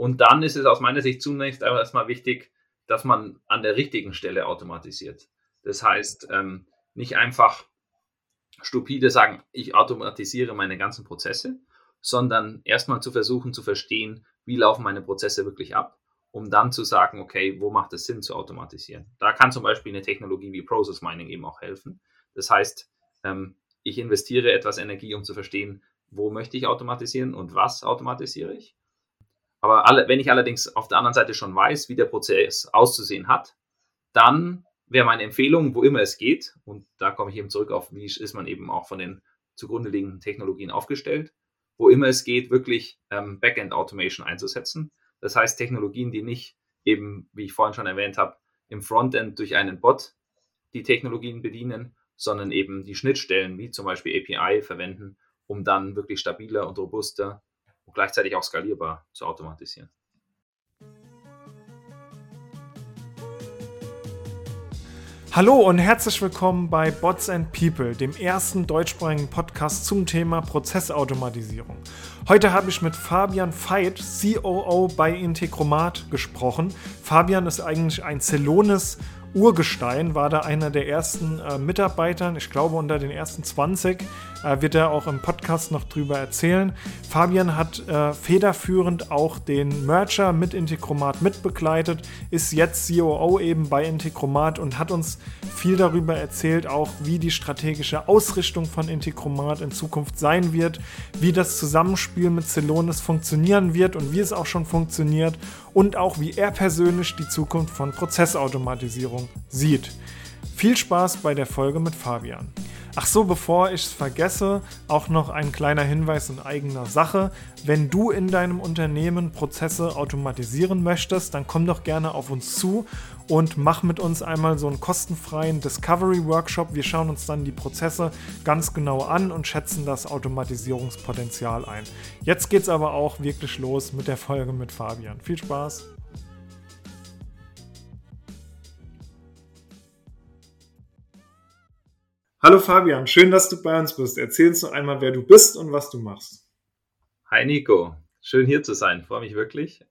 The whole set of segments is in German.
Und dann ist es aus meiner Sicht zunächst erstmal wichtig, dass man an der richtigen Stelle automatisiert. Das heißt, ähm, nicht einfach stupide sagen, ich automatisiere meine ganzen Prozesse, sondern erstmal zu versuchen zu verstehen, wie laufen meine Prozesse wirklich ab, um dann zu sagen, okay, wo macht es Sinn zu automatisieren. Da kann zum Beispiel eine Technologie wie Process Mining eben auch helfen. Das heißt, ähm, ich investiere etwas Energie, um zu verstehen, wo möchte ich automatisieren und was automatisiere ich. Aber alle, wenn ich allerdings auf der anderen Seite schon weiß, wie der Prozess auszusehen hat, dann wäre meine Empfehlung, wo immer es geht, und da komme ich eben zurück auf, wie ist man eben auch von den zugrunde liegenden Technologien aufgestellt, wo immer es geht, wirklich ähm, Backend Automation einzusetzen. Das heißt, Technologien, die nicht eben, wie ich vorhin schon erwähnt habe, im Frontend durch einen Bot die Technologien bedienen, sondern eben die Schnittstellen wie zum Beispiel API verwenden, um dann wirklich stabiler und robuster und gleichzeitig auch skalierbar zu automatisieren. Hallo und herzlich willkommen bei Bots and People, dem ersten deutschsprachigen Podcast zum Thema Prozessautomatisierung. Heute habe ich mit Fabian Veit, COO bei Integromat, gesprochen. Fabian ist eigentlich ein Celonis Urgestein, war da einer der ersten äh, Mitarbeitern, ich glaube unter den ersten 20, äh, wird er auch im Podcast noch drüber erzählen. Fabian hat äh, federführend auch den Merger mit Integromat mitbegleitet, ist jetzt COO eben bei Integromat und hat uns viel darüber erzählt, auch wie die strategische Ausrichtung von Integromat in Zukunft sein wird, wie das Zusammenspiel mit Celonis funktionieren wird und wie es auch schon funktioniert und auch wie er persönlich die Zukunft von Prozessautomatisierung sieht. Viel Spaß bei der Folge mit Fabian. Ach so, bevor ich es vergesse, auch noch ein kleiner Hinweis in eigener Sache. Wenn du in deinem Unternehmen Prozesse automatisieren möchtest, dann komm doch gerne auf uns zu und mach mit uns einmal so einen kostenfreien Discovery Workshop. Wir schauen uns dann die Prozesse ganz genau an und schätzen das Automatisierungspotenzial ein. Jetzt geht's aber auch wirklich los mit der Folge mit Fabian. Viel Spaß! Hallo Fabian, schön, dass du bei uns bist. Erzähl uns noch einmal, wer du bist und was du machst. Hi Nico, schön hier zu sein, freue mich wirklich.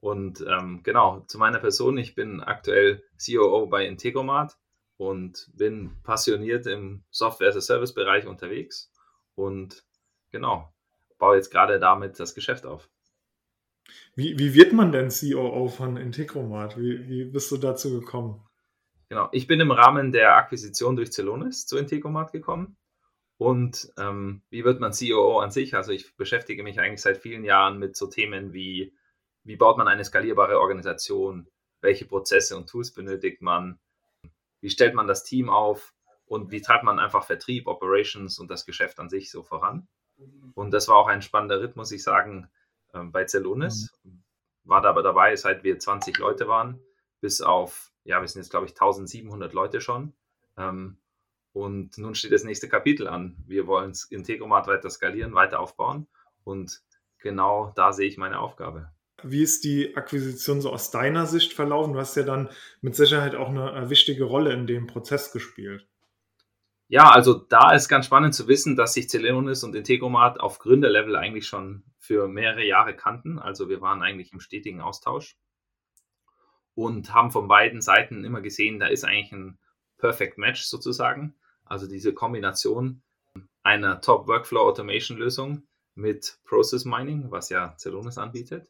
Und ähm, genau, zu meiner Person, ich bin aktuell COO bei Integromat und bin passioniert im Software-as-a-Service-Bereich unterwegs und genau, baue jetzt gerade damit das Geschäft auf. Wie, wie wird man denn COO von Integromat? Wie, wie bist du dazu gekommen? Genau, ich bin im Rahmen der Akquisition durch Celonis zu Integromat gekommen. Und ähm, wie wird man COO an sich? Also ich beschäftige mich eigentlich seit vielen Jahren mit so Themen wie, wie baut man eine skalierbare Organisation? Welche Prozesse und Tools benötigt man? Wie stellt man das Team auf? Und wie treibt man einfach Vertrieb, Operations und das Geschäft an sich so voran? Und das war auch ein spannender Ritt, muss ich sagen, ähm, bei Celonis. Mhm. War da aber dabei, seit wir 20 Leute waren, bis auf ja, wir sind jetzt, glaube ich, 1700 Leute schon. Ähm, und nun steht das nächste Kapitel an. Wir wollen Integromat weiter skalieren, weiter aufbauen. Und genau da sehe ich meine Aufgabe. Wie ist die Akquisition so aus deiner Sicht verlaufen? Du hast ja dann mit Sicherheit auch eine wichtige Rolle in dem Prozess gespielt. Ja, also da ist ganz spannend zu wissen, dass sich Celonis und Integromat auf Gründerlevel eigentlich schon für mehrere Jahre kannten. Also wir waren eigentlich im stetigen Austausch und haben von beiden Seiten immer gesehen, da ist eigentlich ein Perfect Match sozusagen. Also diese Kombination einer Top Workflow Automation Lösung mit Process Mining, was ja Celonis anbietet.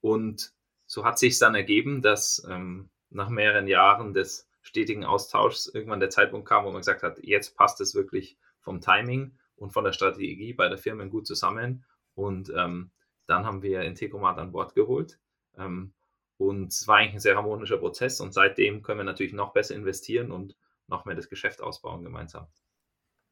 Und so hat sich dann ergeben, dass ähm, nach mehreren Jahren des stetigen Austauschs irgendwann der Zeitpunkt kam, wo man gesagt hat, jetzt passt es wirklich vom Timing und von der Strategie bei der Firma gut zusammen. Und ähm, dann haben wir Integromat an Bord geholt. Ähm, und es war eigentlich ein sehr harmonischer Prozess und seitdem können wir natürlich noch besser investieren und noch mehr das Geschäft ausbauen gemeinsam.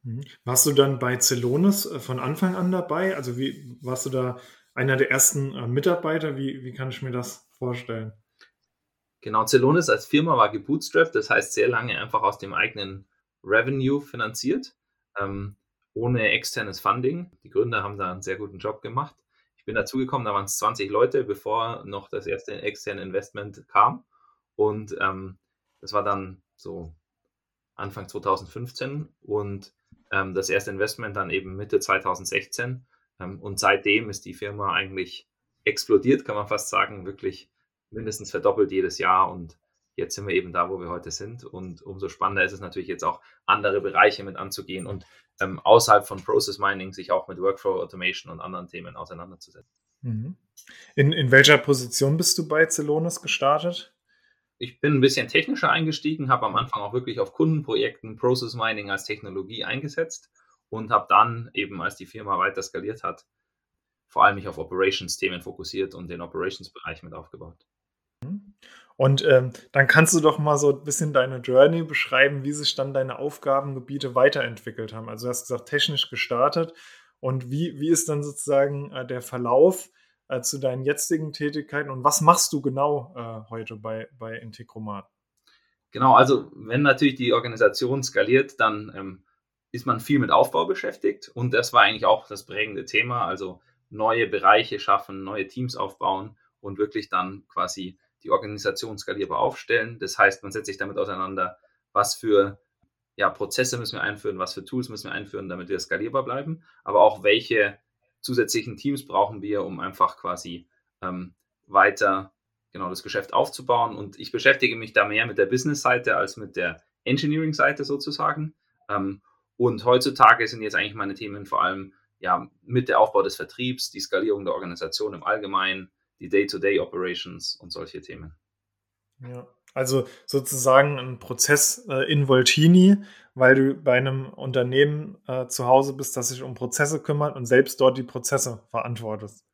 Mhm. Warst du dann bei Celonis äh, von Anfang an dabei? Also wie warst du da einer der ersten äh, Mitarbeiter? Wie, wie kann ich mir das vorstellen? Genau, Celonis als Firma war gebootstrapped, das heißt sehr lange einfach aus dem eigenen Revenue finanziert, ähm, ohne externes Funding. Die Gründer haben da einen sehr guten Job gemacht bin dazugekommen, da waren es 20 Leute, bevor noch das erste externe Investment kam. Und ähm, das war dann so Anfang 2015 und ähm, das erste Investment dann eben Mitte 2016. Ähm, und seitdem ist die Firma eigentlich explodiert, kann man fast sagen, wirklich mindestens verdoppelt jedes Jahr und jetzt sind wir eben da, wo wir heute sind. Und umso spannender ist es natürlich jetzt auch, andere Bereiche mit anzugehen und ähm, außerhalb von Process Mining sich auch mit Workflow Automation und anderen Themen auseinanderzusetzen. Mhm. In, in welcher Position bist du bei Celonis gestartet? Ich bin ein bisschen technischer eingestiegen, habe am Anfang auch wirklich auf Kundenprojekten Process Mining als Technologie eingesetzt und habe dann eben, als die Firma weiter skaliert hat, vor allem mich auf Operations-Themen fokussiert und den Operations-Bereich mit aufgebaut. Mhm. Und ähm, dann kannst du doch mal so ein bisschen deine Journey beschreiben, wie sich dann deine Aufgabengebiete weiterentwickelt haben. Also du hast gesagt, technisch gestartet. Und wie, wie ist dann sozusagen äh, der Verlauf äh, zu deinen jetzigen Tätigkeiten und was machst du genau äh, heute bei, bei Integromat? Genau, also wenn natürlich die Organisation skaliert, dann ähm, ist man viel mit Aufbau beschäftigt und das war eigentlich auch das prägende Thema, also neue Bereiche schaffen, neue Teams aufbauen und wirklich dann quasi die Organisation skalierbar aufstellen. Das heißt, man setzt sich damit auseinander, was für ja, Prozesse müssen wir einführen, was für Tools müssen wir einführen, damit wir skalierbar bleiben, aber auch welche zusätzlichen Teams brauchen wir, um einfach quasi ähm, weiter genau das Geschäft aufzubauen. Und ich beschäftige mich da mehr mit der Business-Seite als mit der Engineering-Seite sozusagen. Ähm, und heutzutage sind jetzt eigentlich meine Themen vor allem ja, mit der Aufbau des Vertriebs, die Skalierung der Organisation im Allgemeinen, die Day-to-Day-Operations und solche Themen. Ja, also sozusagen ein Prozess äh, in Voltini, weil du bei einem Unternehmen äh, zu Hause bist, das sich um Prozesse kümmert und selbst dort die Prozesse verantwortest.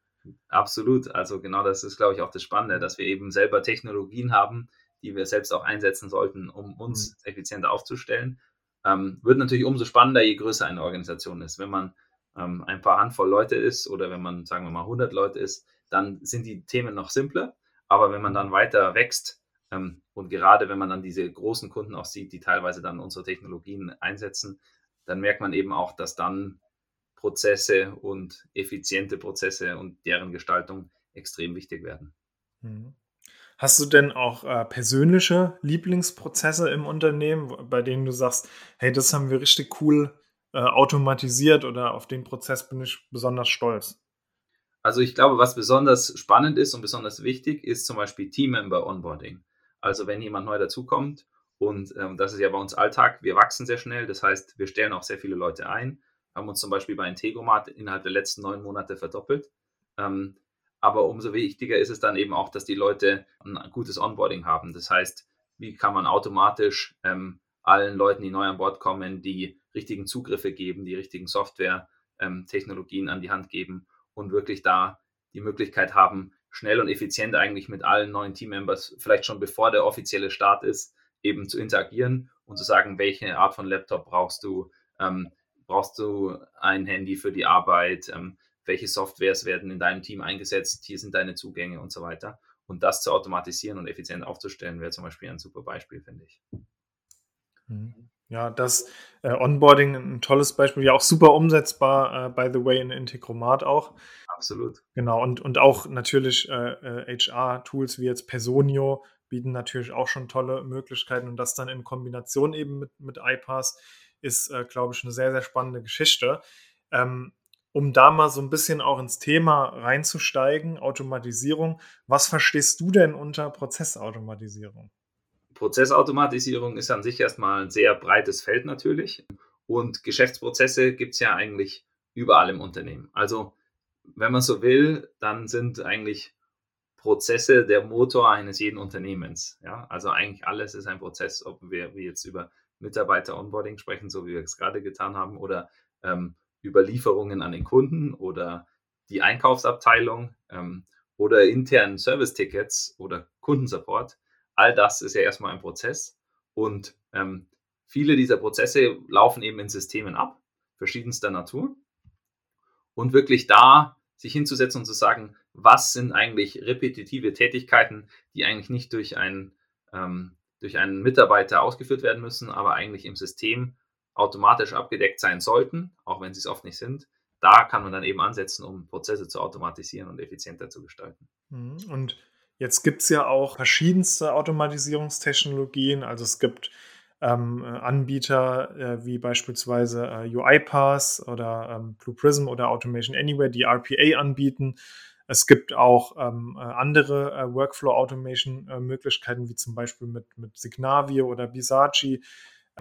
Absolut. Also genau das ist, glaube ich, auch das Spannende, dass wir eben selber Technologien haben, die wir selbst auch einsetzen sollten, um uns mhm. effizienter aufzustellen. Ähm, wird natürlich umso spannender, je größer eine Organisation ist. Wenn man ähm, ein paar Handvoll Leute ist oder wenn man, sagen wir mal, 100 Leute ist, dann sind die Themen noch simpler. Aber wenn man dann weiter wächst ähm, und gerade wenn man dann diese großen Kunden auch sieht, die teilweise dann unsere Technologien einsetzen, dann merkt man eben auch, dass dann Prozesse und effiziente Prozesse und deren Gestaltung extrem wichtig werden. Mhm. Hast du denn auch äh, persönliche Lieblingsprozesse im Unternehmen, bei denen du sagst, hey, das haben wir richtig cool äh, automatisiert oder auf den Prozess bin ich besonders stolz? Also ich glaube, was besonders spannend ist und besonders wichtig, ist zum Beispiel Teammember Onboarding. Also wenn jemand neu dazukommt und ähm, das ist ja bei uns Alltag, wir wachsen sehr schnell, das heißt, wir stellen auch sehr viele Leute ein, haben uns zum Beispiel bei Integromat innerhalb der letzten neun Monate verdoppelt. Ähm, aber umso wichtiger ist es dann eben auch, dass die Leute ein gutes Onboarding haben. Das heißt, wie kann man automatisch ähm, allen Leuten, die neu an Bord kommen, die richtigen Zugriffe geben, die richtigen Software-Technologien ähm, an die Hand geben und wirklich da die Möglichkeit haben, schnell und effizient eigentlich mit allen neuen Teammembers, vielleicht schon bevor der offizielle Start ist, eben zu interagieren und zu sagen, welche Art von Laptop brauchst du, ähm, brauchst du ein Handy für die Arbeit, ähm, welche Softwares werden in deinem Team eingesetzt, hier sind deine Zugänge und so weiter. Und das zu automatisieren und effizient aufzustellen, wäre zum Beispiel ein super Beispiel, finde ich. Mhm. Ja, das äh, Onboarding ein tolles Beispiel, ja auch super umsetzbar, äh, by the way, in Integromat auch. Absolut. Genau, und, und auch natürlich äh, HR-Tools äh, wie jetzt Personio bieten natürlich auch schon tolle Möglichkeiten und das dann in Kombination eben mit, mit iPass ist, äh, glaube ich, eine sehr, sehr spannende Geschichte. Ähm, um da mal so ein bisschen auch ins Thema reinzusteigen, Automatisierung, was verstehst du denn unter Prozessautomatisierung? Prozessautomatisierung ist an sich erstmal ein sehr breites Feld natürlich. Und Geschäftsprozesse gibt es ja eigentlich überall im Unternehmen. Also, wenn man so will, dann sind eigentlich Prozesse der Motor eines jeden Unternehmens. Ja? Also eigentlich alles ist ein Prozess, ob wir jetzt über Mitarbeiter-Onboarding sprechen, so wie wir es gerade getan haben, oder ähm, über Lieferungen an den Kunden oder die Einkaufsabteilung ähm, oder internen Service-Tickets oder Kundensupport all das ist ja erstmal ein Prozess und ähm, viele dieser Prozesse laufen eben in Systemen ab, verschiedenster Natur. Und wirklich da sich hinzusetzen und zu sagen, was sind eigentlich repetitive Tätigkeiten, die eigentlich nicht durch einen, ähm, durch einen Mitarbeiter ausgeführt werden müssen, aber eigentlich im System automatisch abgedeckt sein sollten, auch wenn sie es oft nicht sind. Da kann man dann eben ansetzen, um Prozesse zu automatisieren und effizienter zu gestalten. Mhm. Und Jetzt gibt es ja auch verschiedenste Automatisierungstechnologien. Also es gibt ähm, Anbieter äh, wie beispielsweise äh, UiPath oder ähm, Blue Prism oder Automation Anywhere, die RPA anbieten. Es gibt auch ähm, äh, andere äh, Workflow-Automation-Möglichkeiten, wie zum Beispiel mit, mit Signavio oder Bisaci.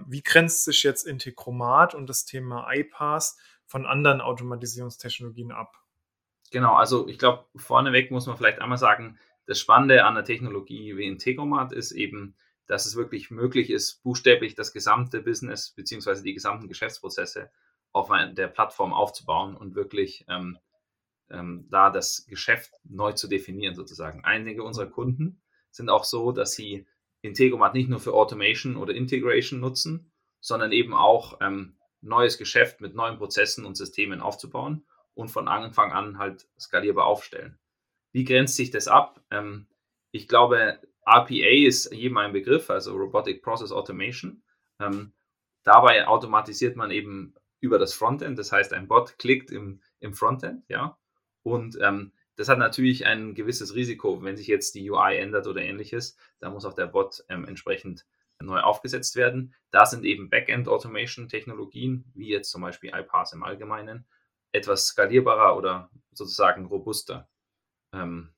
Wie grenzt sich jetzt Integromat und das Thema iPass von anderen Automatisierungstechnologien ab? Genau, also ich glaube, vorneweg muss man vielleicht einmal sagen, das Spannende an der Technologie wie Integromat ist eben, dass es wirklich möglich ist, buchstäblich das gesamte Business bzw. die gesamten Geschäftsprozesse auf der Plattform aufzubauen und wirklich ähm, ähm, da das Geschäft neu zu definieren sozusagen. Einige unserer Kunden sind auch so, dass sie Integromat nicht nur für Automation oder Integration nutzen, sondern eben auch ähm, neues Geschäft mit neuen Prozessen und Systemen aufzubauen und von Anfang an halt skalierbar aufstellen. Wie grenzt sich das ab? Ähm, ich glaube, RPA ist jedem ein Begriff, also Robotic Process Automation. Ähm, dabei automatisiert man eben über das Frontend, das heißt, ein Bot klickt im, im Frontend, ja, und ähm, das hat natürlich ein gewisses Risiko, wenn sich jetzt die UI ändert oder ähnliches, da muss auch der Bot ähm, entsprechend neu aufgesetzt werden. Da sind eben Backend Automation Technologien, wie jetzt zum Beispiel iPass im Allgemeinen, etwas skalierbarer oder sozusagen robuster. Ähm,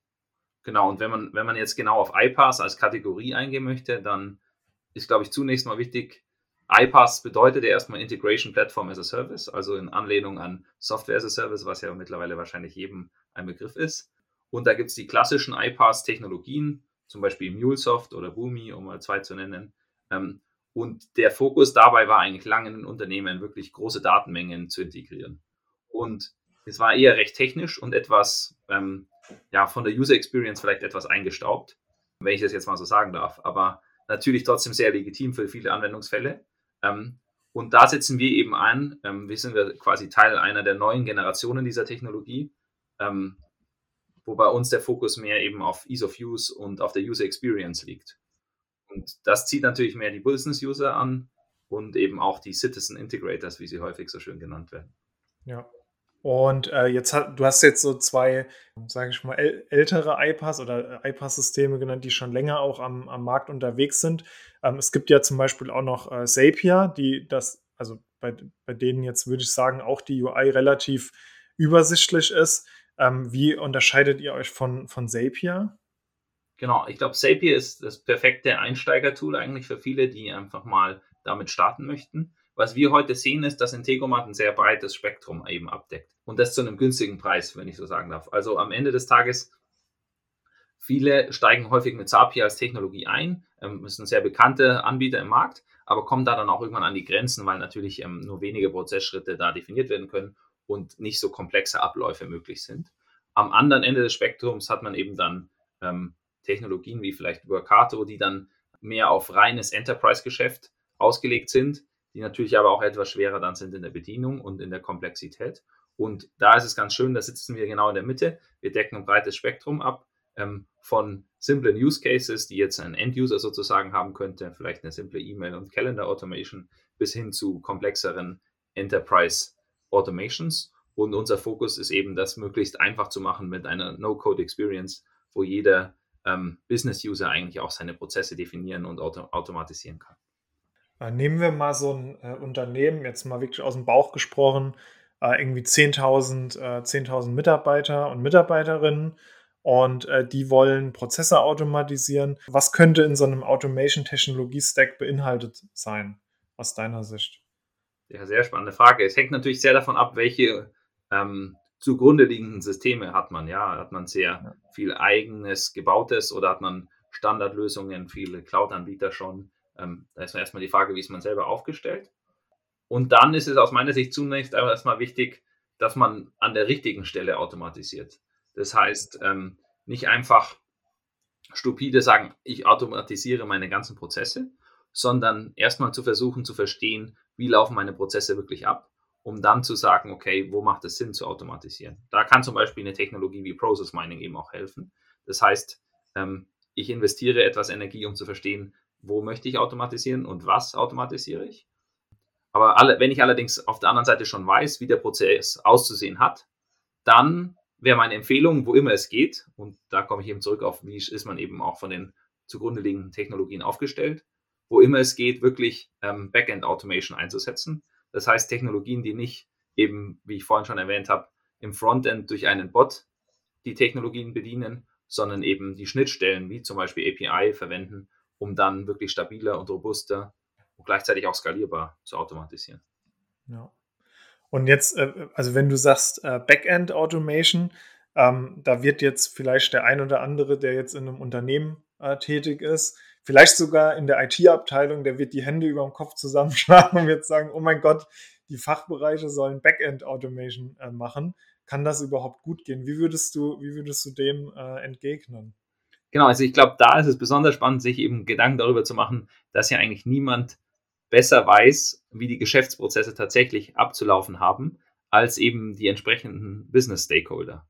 genau, und wenn man, wenn man jetzt genau auf iPass als Kategorie eingehen möchte, dann ist, glaube ich, zunächst mal wichtig, iPass bedeutet ja erstmal Integration Platform as a Service, also in Anlehnung an Software as a Service, was ja mittlerweile wahrscheinlich jedem ein Begriff ist. Und da gibt es die klassischen iPass-Technologien, zum Beispiel MuleSoft oder Boomi, um mal zwei zu nennen. Ähm, und der Fokus dabei war eigentlich lange in den Unternehmen wirklich große Datenmengen zu integrieren. Und es war eher recht technisch und etwas, ähm, ja, von der User Experience vielleicht etwas eingestaubt, wenn ich das jetzt mal so sagen darf. Aber natürlich trotzdem sehr legitim für viele Anwendungsfälle. Ähm, und da setzen wir eben ein, ähm, wir sind quasi Teil einer der neuen Generationen dieser Technologie, ähm, wo bei uns der Fokus mehr eben auf Ease of Use und auf der User Experience liegt. Und das zieht natürlich mehr die Business User an und eben auch die Citizen Integrators, wie sie häufig so schön genannt werden. Ja. Und äh, jetzt hat, du hast jetzt so zwei, sage ich mal, ältere iPass oder iPass-Systeme genannt, die schon länger auch am, am Markt unterwegs sind. Ähm, es gibt ja zum Beispiel auch noch äh, Zapier, die das, also bei, bei denen jetzt würde ich sagen, auch die UI relativ übersichtlich ist. Ähm, wie unterscheidet ihr euch von, von Zapier? Genau, ich glaube, Zapier ist das perfekte Einsteigertool eigentlich für viele, die einfach mal damit starten möchten. Was wir heute sehen, ist, dass Integromat ein sehr breites Spektrum eben abdeckt. Und das zu einem günstigen Preis, wenn ich so sagen darf. Also am Ende des Tages, viele steigen häufig mit Zapier als Technologie ein. Ähm, ist ein sehr bekannter Anbieter im Markt, aber kommen da dann auch irgendwann an die Grenzen, weil natürlich ähm, nur wenige Prozessschritte da definiert werden können und nicht so komplexe Abläufe möglich sind. Am anderen Ende des Spektrums hat man eben dann ähm, Technologien wie vielleicht Workato, die dann mehr auf reines Enterprise-Geschäft ausgelegt sind, die natürlich aber auch etwas schwerer dann sind in der Bedienung und in der Komplexität. Und da ist es ganz schön, da sitzen wir genau in der Mitte. Wir decken ein breites Spektrum ab ähm, von simplen Use Cases, die jetzt ein End-User sozusagen haben könnte, vielleicht eine simple E-Mail- und Calendar-Automation, bis hin zu komplexeren Enterprise-Automations. Und unser Fokus ist eben, das möglichst einfach zu machen mit einer No-Code-Experience, wo jeder ähm, Business-User eigentlich auch seine Prozesse definieren und auto automatisieren kann. Äh, nehmen wir mal so ein äh, Unternehmen, jetzt mal wirklich aus dem Bauch gesprochen, äh, irgendwie 10.000 äh, 10 Mitarbeiter und Mitarbeiterinnen und äh, die wollen Prozesse automatisieren. Was könnte in so einem Automation-Technologie-Stack beinhaltet sein, aus deiner Sicht? Ja, sehr spannende Frage. Es hängt natürlich sehr davon ab, welche ähm, zugrunde liegenden Systeme hat man. Ja, hat man sehr ja. viel eigenes gebautes oder hat man Standardlösungen, viele Cloud-Anbieter schon. Ähm, da ist erstmal die Frage, wie ist man selber aufgestellt. Und dann ist es aus meiner Sicht zunächst erstmal wichtig, dass man an der richtigen Stelle automatisiert. Das heißt, ähm, nicht einfach stupide sagen, ich automatisiere meine ganzen Prozesse, sondern erstmal zu versuchen zu verstehen, wie laufen meine Prozesse wirklich ab, um dann zu sagen, okay, wo macht es Sinn zu automatisieren. Da kann zum Beispiel eine Technologie wie Process Mining eben auch helfen. Das heißt, ähm, ich investiere etwas Energie, um zu verstehen, wo möchte ich automatisieren und was automatisiere ich. Aber alle, wenn ich allerdings auf der anderen Seite schon weiß, wie der Prozess auszusehen hat, dann wäre meine Empfehlung, wo immer es geht, und da komme ich eben zurück auf, wie ist man eben auch von den zugrunde liegenden Technologien aufgestellt, wo immer es geht, wirklich ähm, Backend Automation einzusetzen. Das heißt, Technologien, die nicht eben, wie ich vorhin schon erwähnt habe, im Frontend durch einen Bot die Technologien bedienen, sondern eben die Schnittstellen wie zum Beispiel API verwenden, um dann wirklich stabiler und robuster und gleichzeitig auch skalierbar zu automatisieren. Ja. Und jetzt, äh, also wenn du sagst äh, Backend Automation, ähm, da wird jetzt vielleicht der ein oder andere, der jetzt in einem Unternehmen äh, tätig ist, vielleicht sogar in der IT-Abteilung, der wird die Hände über dem Kopf zusammenschlagen und wird sagen, oh mein Gott, die Fachbereiche sollen Backend Automation machen. Kann das überhaupt gut gehen? Wie würdest du, wie würdest du dem entgegnen? Genau, also ich glaube, da ist es besonders spannend, sich eben Gedanken darüber zu machen, dass ja eigentlich niemand besser weiß, wie die Geschäftsprozesse tatsächlich abzulaufen haben, als eben die entsprechenden Business Stakeholder.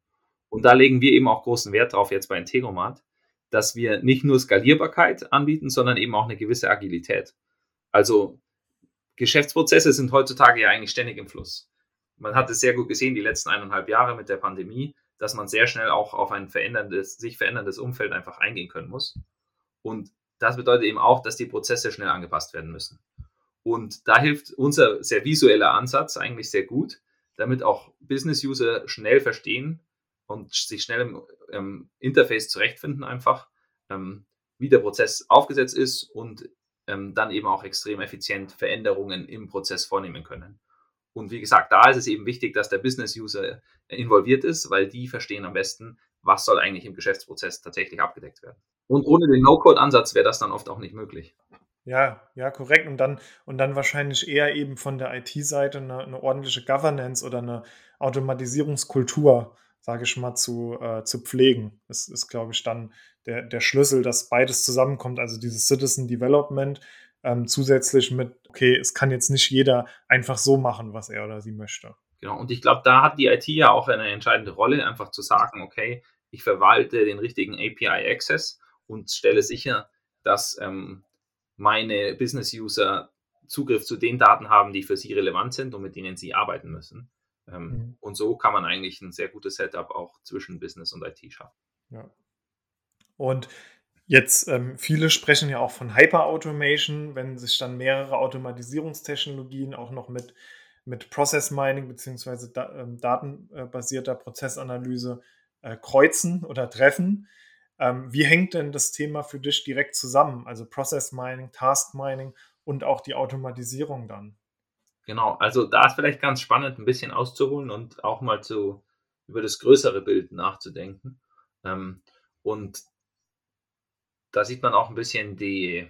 Und da legen wir eben auch großen Wert drauf jetzt bei Integromat, dass wir nicht nur Skalierbarkeit anbieten, sondern eben auch eine gewisse Agilität. Also Geschäftsprozesse sind heutzutage ja eigentlich ständig im Fluss. Man hat es sehr gut gesehen, die letzten eineinhalb Jahre mit der Pandemie, dass man sehr schnell auch auf ein veränderndes, sich veränderndes Umfeld einfach eingehen können muss. Und das bedeutet eben auch, dass die Prozesse schnell angepasst werden müssen. Und da hilft unser sehr visueller Ansatz eigentlich sehr gut, damit auch Business-User schnell verstehen und sich schnell im ähm, Interface zurechtfinden, einfach, ähm, wie der Prozess aufgesetzt ist und ähm, dann eben auch extrem effizient Veränderungen im Prozess vornehmen können. Und wie gesagt, da ist es eben wichtig, dass der Business-User involviert ist, weil die verstehen am besten, was soll eigentlich im Geschäftsprozess tatsächlich abgedeckt werden. Und ohne den No-Code-Ansatz wäre das dann oft auch nicht möglich. Ja, ja, korrekt. Und dann, und dann wahrscheinlich eher eben von der IT-Seite eine, eine, ordentliche Governance oder eine Automatisierungskultur, sage ich mal, zu, äh, zu pflegen. Das ist, glaube ich, dann der, der Schlüssel, dass beides zusammenkommt. Also dieses Citizen Development ähm, zusätzlich mit, okay, es kann jetzt nicht jeder einfach so machen, was er oder sie möchte. Genau, und ich glaube, da hat die IT ja auch eine entscheidende Rolle, einfach zu sagen, okay, ich verwalte den richtigen API-Access und stelle sicher, dass ähm, meine Business-User Zugriff zu den Daten haben, die für sie relevant sind und mit denen sie arbeiten müssen. Ähm, mhm. Und so kann man eigentlich ein sehr gutes Setup auch zwischen Business und IT schaffen. Ja. Und Jetzt, ähm, viele sprechen ja auch von Hyper-Automation, wenn sich dann mehrere Automatisierungstechnologien auch noch mit, mit Process Mining bzw. Da, ähm, datenbasierter Prozessanalyse äh, kreuzen oder treffen. Ähm, wie hängt denn das Thema für dich direkt zusammen? Also Process Mining, Task Mining und auch die Automatisierung dann? Genau, also da ist vielleicht ganz spannend, ein bisschen auszuholen und auch mal zu über das größere Bild nachzudenken. Ähm, und da sieht man auch ein bisschen die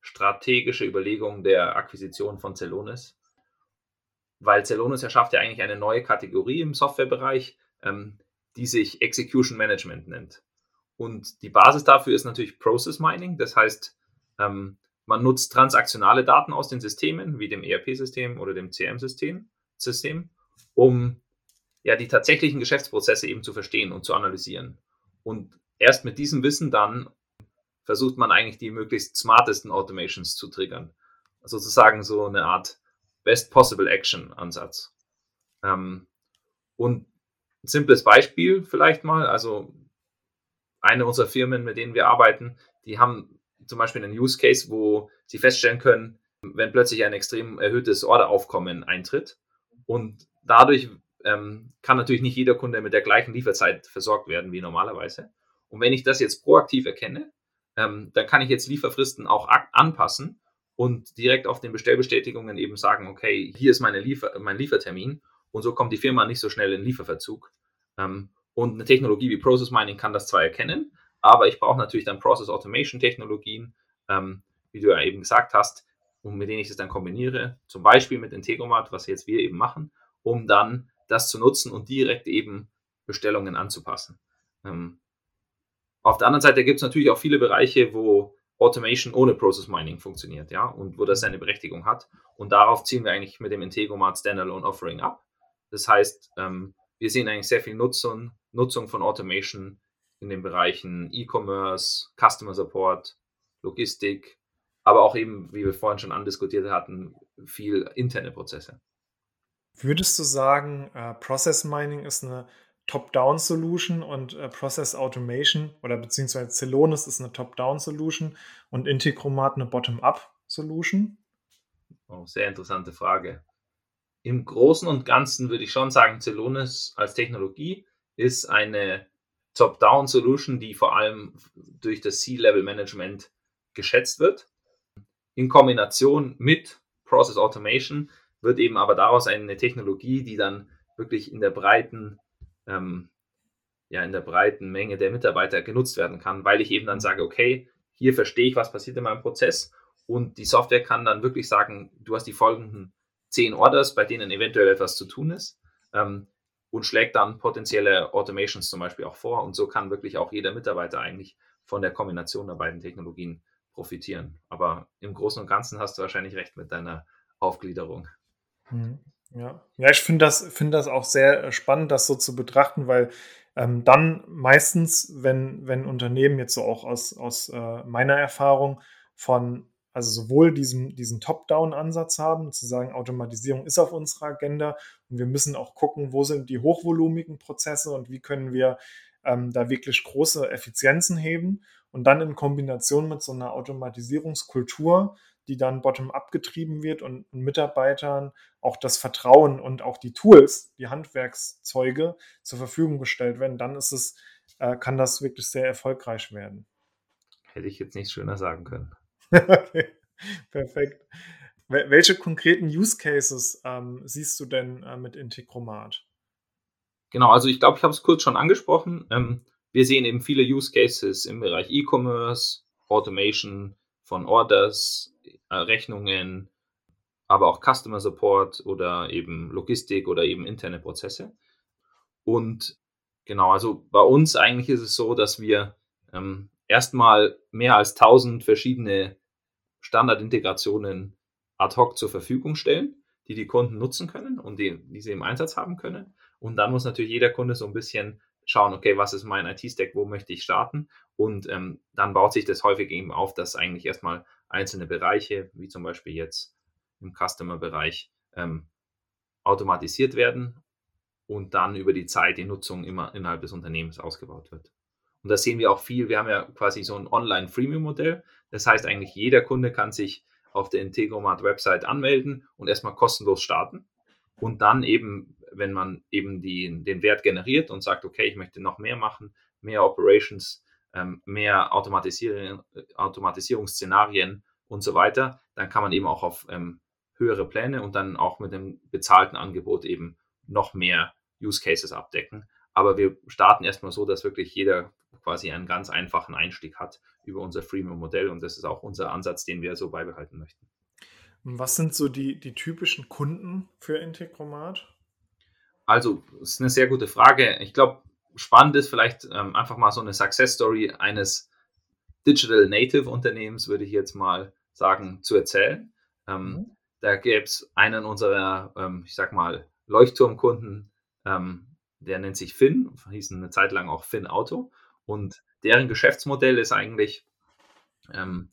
strategische Überlegung der Akquisition von Celonis, weil Celonis erschafft ja eigentlich eine neue Kategorie im Softwarebereich, ähm, die sich Execution Management nennt. Und die Basis dafür ist natürlich Process Mining, das heißt, ähm, man nutzt transaktionale Daten aus den Systemen, wie dem ERP-System oder dem CM-System, System, um ja die tatsächlichen Geschäftsprozesse eben zu verstehen und zu analysieren. Und erst mit diesem Wissen dann versucht man eigentlich die möglichst smartesten Automations zu triggern. Sozusagen so eine Art Best Possible Action Ansatz. Ähm, und ein simples Beispiel vielleicht mal, also eine unserer Firmen, mit denen wir arbeiten, die haben zum Beispiel einen Use Case, wo sie feststellen können, wenn plötzlich ein extrem erhöhtes Orderaufkommen eintritt und dadurch ähm, kann natürlich nicht jeder Kunde mit der gleichen Lieferzeit versorgt werden wie normalerweise. Und wenn ich das jetzt proaktiv erkenne, ähm, dann kann ich jetzt Lieferfristen auch anpassen und direkt auf den Bestellbestätigungen eben sagen, okay, hier ist meine Liefer mein Liefertermin und so kommt die Firma nicht so schnell in Lieferverzug. Ähm, und eine Technologie wie Process Mining kann das zwar erkennen, aber ich brauche natürlich dann Process Automation Technologien, ähm, wie du ja eben gesagt hast, und mit denen ich das dann kombiniere, zum Beispiel mit Integromat, was jetzt wir eben machen, um dann das zu nutzen und direkt eben Bestellungen anzupassen. Ähm, auf der anderen Seite gibt es natürlich auch viele Bereiche, wo Automation ohne Process Mining funktioniert, ja, und wo das seine Berechtigung hat. Und darauf ziehen wir eigentlich mit dem Integromat Standalone Offering ab. Das heißt, ähm, wir sehen eigentlich sehr viel Nutzung, Nutzung von Automation in den Bereichen E-Commerce, Customer Support, Logistik, aber auch eben, wie wir vorhin schon andiskutiert hatten, viel interne Prozesse. Würdest du sagen, äh, Process Mining ist eine Top-Down-Solution und äh, Process Automation oder beziehungsweise Celonis ist eine Top-Down-Solution und Integromat eine Bottom-Up-Solution? Oh, sehr interessante Frage. Im Großen und Ganzen würde ich schon sagen, Celonis als Technologie ist eine Top-Down-Solution, die vor allem durch das C-Level-Management geschätzt wird. In Kombination mit Process Automation wird eben aber daraus eine Technologie, die dann wirklich in der breiten, ähm, ja, in der breiten Menge der Mitarbeiter genutzt werden kann, weil ich eben dann sage, okay, hier verstehe ich, was passiert in meinem Prozess und die Software kann dann wirklich sagen, du hast die folgenden zehn Orders, bei denen eventuell etwas zu tun ist. Ähm, und schlägt dann potenzielle Automations zum Beispiel auch vor. Und so kann wirklich auch jeder Mitarbeiter eigentlich von der Kombination der beiden Technologien profitieren. Aber im Großen und Ganzen hast du wahrscheinlich recht mit deiner Aufgliederung. Mhm. Ja, ja ich finde das, find das auch sehr spannend, das so zu betrachten, weil ähm, dann meistens, wenn, wenn Unternehmen jetzt so auch aus, aus äh, meiner Erfahrung von also sowohl diesen, diesen Top-Down-Ansatz haben, zu sagen, Automatisierung ist auf unserer Agenda und wir müssen auch gucken, wo sind die hochvolumigen Prozesse und wie können wir ähm, da wirklich große Effizienzen heben und dann in Kombination mit so einer Automatisierungskultur, die dann bottom-up getrieben wird und, Mitarbeitern auch das Vertrauen und auch die Tools, die Handwerkszeuge zur Verfügung gestellt werden, dann ist es, äh, kann das wirklich sehr erfolgreich werden. Hätte ich jetzt nicht schöner sagen können. okay, perfekt. Welche konkreten Use Cases ähm, siehst du denn äh, mit Integromat? Genau, also ich glaube, ich habe es kurz schon angesprochen. Ähm, wir sehen eben viele Use Cases im Bereich E-Commerce, Automation von Orders, Rechnungen, aber auch Customer Support oder eben Logistik oder eben interne Prozesse. Und genau, also bei uns eigentlich ist es so, dass wir ähm, erstmal mehr als 1000 verschiedene Standardintegrationen ad hoc zur Verfügung stellen, die die Kunden nutzen können und die, die sie im Einsatz haben können. Und dann muss natürlich jeder Kunde so ein bisschen schauen, okay, was ist mein IT-Stack, wo möchte ich starten? Und ähm, dann baut sich das häufig eben auf, dass eigentlich erstmal einzelne Bereiche, wie zum Beispiel jetzt im Customer-Bereich, ähm, automatisiert werden und dann über die Zeit die Nutzung immer innerhalb des Unternehmens ausgebaut wird. Und da sehen wir auch viel. Wir haben ja quasi so ein Online-Freemium-Modell. Das heißt, eigentlich jeder Kunde kann sich auf der Integromat-Website anmelden und erstmal kostenlos starten. Und dann eben, wenn man eben die, den Wert generiert und sagt, okay, ich möchte noch mehr machen, mehr Operations, mehr Automatisierung, Automatisierungsszenarien und so weiter, dann kann man eben auch auf ähm, höhere Pläne und dann auch mit dem bezahlten Angebot eben noch mehr Use Cases abdecken. Aber wir starten erstmal so, dass wirklich jeder quasi einen ganz einfachen Einstieg hat über unser Freemium-Modell und das ist auch unser Ansatz, den wir so beibehalten möchten. Was sind so die, die typischen Kunden für Integromat? Also, das ist eine sehr gute Frage. Ich glaube, spannend ist vielleicht ähm, einfach mal so eine Success Story eines Digital Native Unternehmens, würde ich jetzt mal sagen, zu erzählen. Ähm, mhm. Da gäbe es einen unserer, ähm, ich sag mal, Leuchtturmkunden, ähm, der nennt sich Finn, hieß eine Zeit lang auch Finn Auto. Und deren Geschäftsmodell ist eigentlich ähm,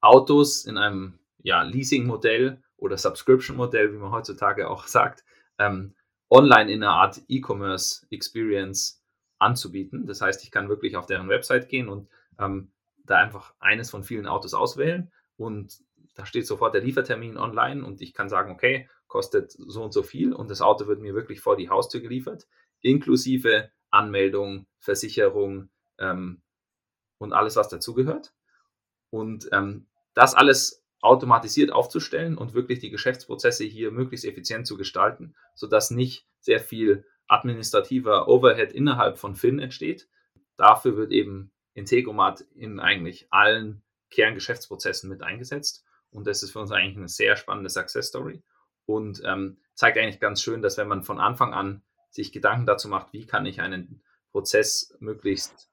Autos in einem ja, Leasing-Modell oder Subscription-Modell, wie man heutzutage auch sagt, ähm, online in einer Art E-Commerce-Experience anzubieten. Das heißt, ich kann wirklich auf deren Website gehen und ähm, da einfach eines von vielen Autos auswählen und da steht sofort der Liefertermin online und ich kann sagen, okay, kostet so und so viel und das Auto wird mir wirklich vor die Haustür geliefert, inklusive Anmeldung, Versicherung ähm, und alles, was dazugehört. Und ähm, das alles automatisiert aufzustellen und wirklich die Geschäftsprozesse hier möglichst effizient zu gestalten, sodass nicht sehr viel administrativer Overhead innerhalb von Fin entsteht. Dafür wird eben Integromat in eigentlich allen Kerngeschäftsprozessen mit eingesetzt. Und das ist für uns eigentlich eine sehr spannende Success Story und ähm, zeigt eigentlich ganz schön, dass wenn man von Anfang an sich Gedanken dazu macht, wie kann ich einen Prozess möglichst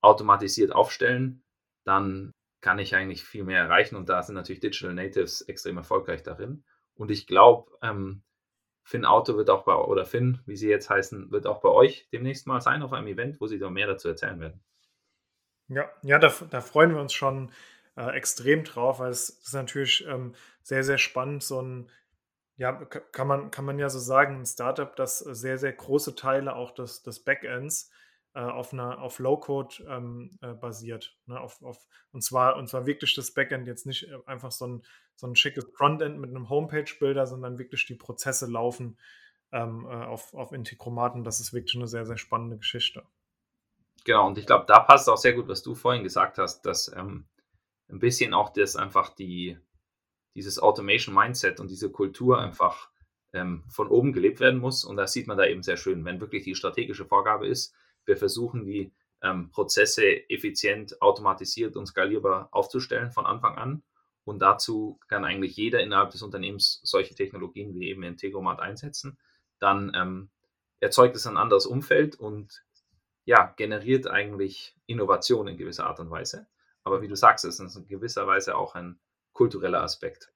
automatisiert aufstellen, dann kann ich eigentlich viel mehr erreichen und da sind natürlich Digital Natives extrem erfolgreich darin. Und ich glaube, ähm, Finn Auto wird auch bei, oder Finn, wie sie jetzt heißen, wird auch bei euch demnächst mal sein auf einem Event, wo sie da mehr dazu erzählen werden. Ja, ja, da, da freuen wir uns schon äh, extrem drauf, weil es ist natürlich ähm, sehr, sehr spannend, so ein ja, kann man, kann man ja so sagen, ein Startup, das sehr, sehr große Teile auch des, des Backends äh, auf einer auf Low-Code ähm, äh, basiert. Ne? Auf, auf, und, zwar, und zwar wirklich das Backend, jetzt nicht äh, einfach so ein, so ein schickes Frontend mit einem Homepage-Builder, sondern wirklich die Prozesse laufen ähm, äh, auf, auf Integromaten. Das ist wirklich eine sehr, sehr spannende Geschichte. Genau, und ich glaube, da passt auch sehr gut, was du vorhin gesagt hast, dass ähm, ein bisschen auch das einfach die, dieses Automation Mindset und diese Kultur einfach ähm, von oben gelebt werden muss. Und das sieht man da eben sehr schön, wenn wirklich die strategische Vorgabe ist, wir versuchen die ähm, Prozesse effizient, automatisiert und skalierbar aufzustellen von Anfang an. Und dazu kann eigentlich jeder innerhalb des Unternehmens solche Technologien wie eben Integromat einsetzen. Dann ähm, erzeugt es ein anderes Umfeld und ja, generiert eigentlich Innovation in gewisser Art und Weise. Aber wie du sagst, es ist in gewisser Weise auch ein kultureller Aspekt.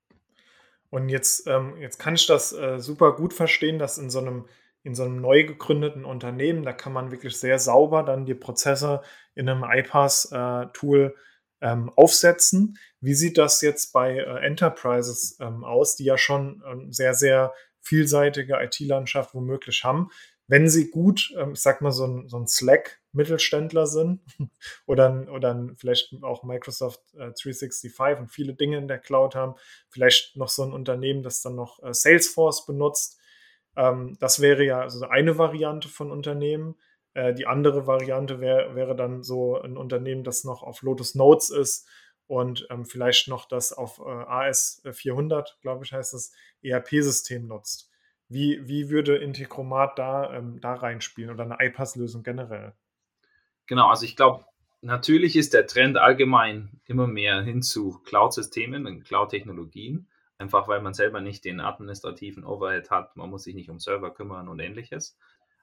Und jetzt, ähm, jetzt kann ich das äh, super gut verstehen, dass in so einem in so einem neu gegründeten Unternehmen, da kann man wirklich sehr sauber dann die Prozesse in einem iPass-Tool äh, ähm, aufsetzen. Wie sieht das jetzt bei äh, Enterprises ähm, aus, die ja schon ähm, sehr, sehr vielseitige IT-Landschaft womöglich haben? wenn sie gut, ähm, ich sag mal, so ein, so ein Slack-Mittelständler sind oder, oder vielleicht auch Microsoft 365 äh, und viele Dinge in der Cloud haben, vielleicht noch so ein Unternehmen, das dann noch äh, Salesforce benutzt. Ähm, das wäre ja also eine Variante von Unternehmen. Äh, die andere Variante wär, wäre dann so ein Unternehmen, das noch auf Lotus Notes ist und ähm, vielleicht noch das auf AS 400, glaube ich, heißt das, ERP-System nutzt. Wie, wie würde Integromat da, ähm, da reinspielen oder eine iPass-Lösung generell? Genau, also ich glaube, natürlich ist der Trend allgemein immer mehr hin zu Cloud-Systemen und Cloud-Technologien, einfach weil man selber nicht den administrativen Overhead hat, man muss sich nicht um Server kümmern und ähnliches.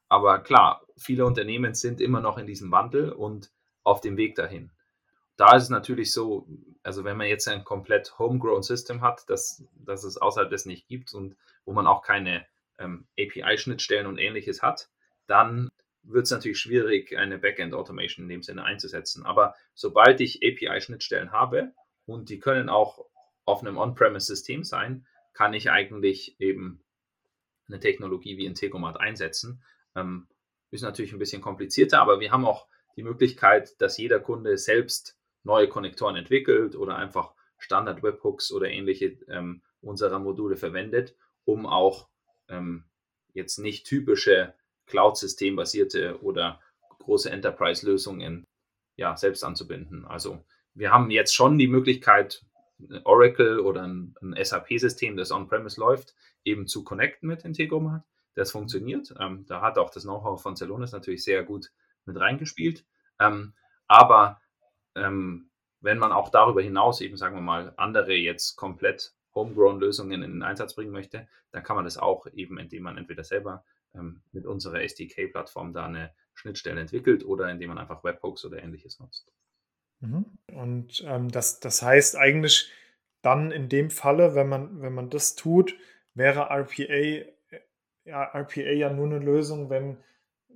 Aber klar, viele Unternehmen sind immer noch in diesem Wandel und auf dem Weg dahin. Da ist es natürlich so, also wenn man jetzt ein komplett homegrown System hat, das, das es außerhalb des nicht gibt und wo man auch keine ähm, API-Schnittstellen und ähnliches hat, dann wird es natürlich schwierig, eine Backend-Automation in dem Sinne einzusetzen. Aber sobald ich API-Schnittstellen habe und die können auch auf einem On-Premise-System sein, kann ich eigentlich eben eine Technologie wie Integromat einsetzen. Ähm, ist natürlich ein bisschen komplizierter, aber wir haben auch die Möglichkeit, dass jeder Kunde selbst neue Konnektoren entwickelt oder einfach Standard-Webhooks oder ähnliche ähm, unserer Module verwendet, um auch ähm, jetzt nicht typische Cloud-System-basierte oder große Enterprise-Lösungen ja, selbst anzubinden. Also wir haben jetzt schon die Möglichkeit, Oracle oder ein, ein SAP-System, das on-premise läuft, eben zu connecten mit Integromat. Das funktioniert. Ähm, da hat auch das Know-how von Celonis natürlich sehr gut mit reingespielt. Ähm, aber ähm, wenn man auch darüber hinaus eben, sagen wir mal, andere jetzt komplett Homegrown-Lösungen in den Einsatz bringen möchte, dann kann man das auch eben, indem man entweder selber ähm, mit unserer SDK-Plattform da eine Schnittstelle entwickelt oder indem man einfach Webhooks oder ähnliches nutzt. Mhm. Und ähm, das, das heißt eigentlich dann in dem Falle, wenn man, wenn man das tut, wäre RPA ja, RPA ja nur eine Lösung, wenn,